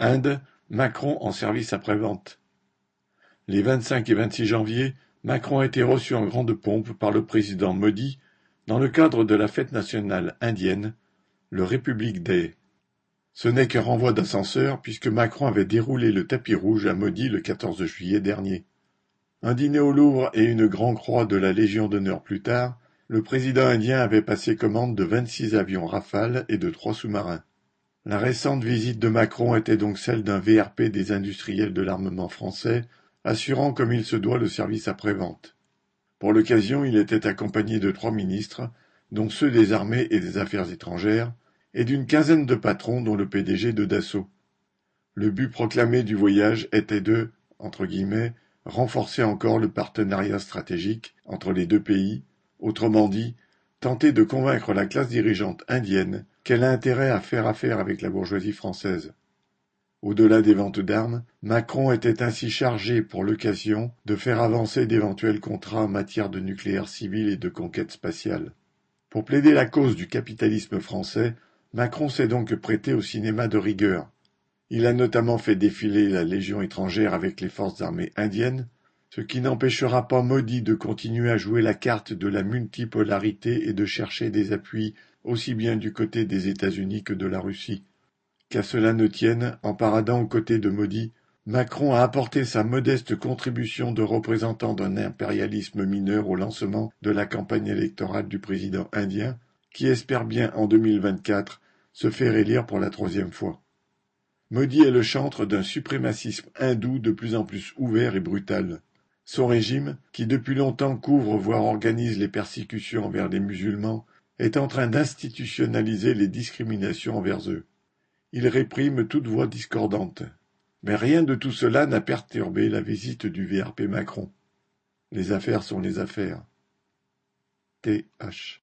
Inde, Macron en service après-vente. Les 25 et 26 janvier, Macron a été reçu en grande pompe par le président Modi dans le cadre de la fête nationale indienne, le République Day. Ce n'est qu'un renvoi d'ascenseur puisque Macron avait déroulé le tapis rouge à Modi le 14 juillet dernier. Un dîner au Louvre et une grande croix de la Légion d'honneur plus tard, le président indien avait passé commande de 26 avions Rafale et de trois sous-marins. La récente visite de Macron était donc celle d'un VRP des industriels de l'armement français assurant comme il se doit le service après-vente. Pour l'occasion, il était accompagné de trois ministres, dont ceux des armées et des affaires étrangères, et d'une quinzaine de patrons dont le PDG de Dassault. Le but proclamé du voyage était de, entre guillemets, renforcer encore le partenariat stratégique entre les deux pays, autrement dit, tenter de convaincre la classe dirigeante indienne qu'elle a intérêt à faire affaire avec la bourgeoisie française. Au-delà des ventes d'armes, Macron était ainsi chargé pour l'occasion de faire avancer d'éventuels contrats en matière de nucléaire civil et de conquête spatiale. Pour plaider la cause du capitalisme français, Macron s'est donc prêté au cinéma de rigueur. Il a notamment fait défiler la Légion étrangère avec les forces armées indiennes, ce qui n'empêchera pas Modi de continuer à jouer la carte de la multipolarité et de chercher des appuis aussi bien du côté des États-Unis que de la Russie. Qu'à cela ne tienne, en paradant aux côtés de Modi, Macron a apporté sa modeste contribution de représentant d'un impérialisme mineur au lancement de la campagne électorale du président indien, qui espère bien en 2024 se faire élire pour la troisième fois. Modi est le chantre d'un suprémacisme hindou de plus en plus ouvert et brutal. Son régime, qui depuis longtemps couvre voire organise les persécutions envers les musulmans, est en train d'institutionnaliser les discriminations envers eux. Il réprime toute voix discordante. Mais rien de tout cela n'a perturbé la visite du VRP Macron. Les affaires sont les affaires. Th.